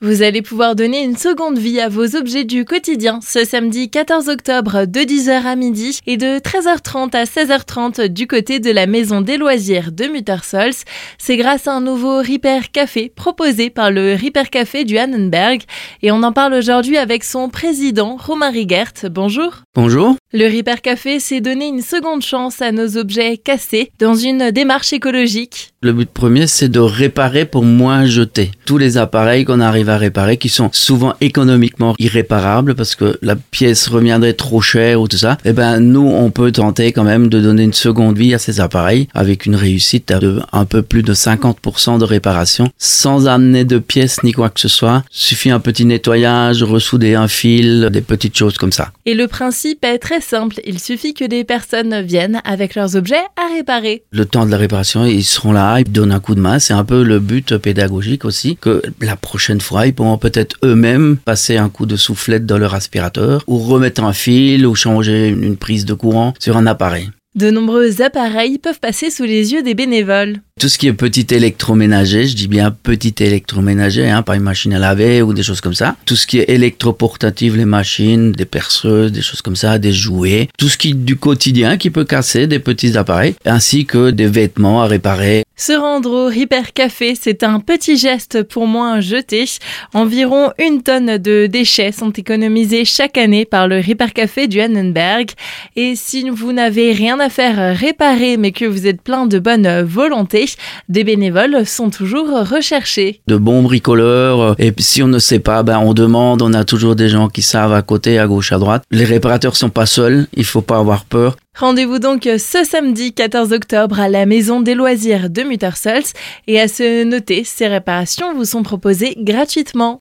Vous allez pouvoir donner une seconde vie à vos objets du quotidien ce samedi 14 octobre de 10h à midi et de 13h30 à 16h30 du côté de la maison des loisirs de Muttersols. C'est grâce à un nouveau Repair Café proposé par le Repair Café du Hannenberg et on en parle aujourd'hui avec son président Romain Rigert. Bonjour. Bonjour. Le Repair Café s'est donné une seconde chance à nos objets cassés dans une démarche écologique. Le but premier, c'est de réparer pour moins jeter. Tous les appareils qu'on arrive à réparer qui sont souvent économiquement irréparables parce que la pièce reviendrait trop chère ou tout ça, eh ben nous on peut tenter quand même de donner une seconde vie à ces appareils avec une réussite de un peu plus de 50% de réparation sans amener de pièces ni quoi que ce soit. Suffit un petit nettoyage, ressouder un fil, des petites choses comme ça. Et le principe est très simple, il suffit que des personnes viennent avec leurs objets à réparer. Le temps de la réparation, ils seront là, ils donnent un coup de main, c'est un peu le but pédagogique aussi que la prochaine fois ils pourront peut-être eux-mêmes passer un coup de soufflette dans leur aspirateur ou remettre un fil ou changer une prise de courant sur un appareil. De nombreux appareils peuvent passer sous les yeux des bénévoles. Tout ce qui est petit électroménager, je dis bien petit électroménager, hein, pas une machine à laver ou des choses comme ça. Tout ce qui est électroportatif, les machines, des perceuses, des choses comme ça, des jouets. Tout ce qui est du quotidien qui peut casser des petits appareils, ainsi que des vêtements à réparer. Se rendre au Repair Café, c'est un petit geste pour moins jeter. Environ une tonne de déchets sont économisés chaque année par le Repair Café du Hannenberg. Et si vous n'avez rien à faire réparer, mais que vous êtes plein de bonne volonté, des bénévoles sont toujours recherchés. De bons bricoleurs. Et si on ne sait pas, ben on demande. On a toujours des gens qui savent à côté, à gauche, à droite. Les réparateurs sont pas seuls. Il faut pas avoir peur. Rendez-vous donc ce samedi 14 octobre à la Maison des Loisirs de Muttersols et à se noter, ces réparations vous sont proposées gratuitement.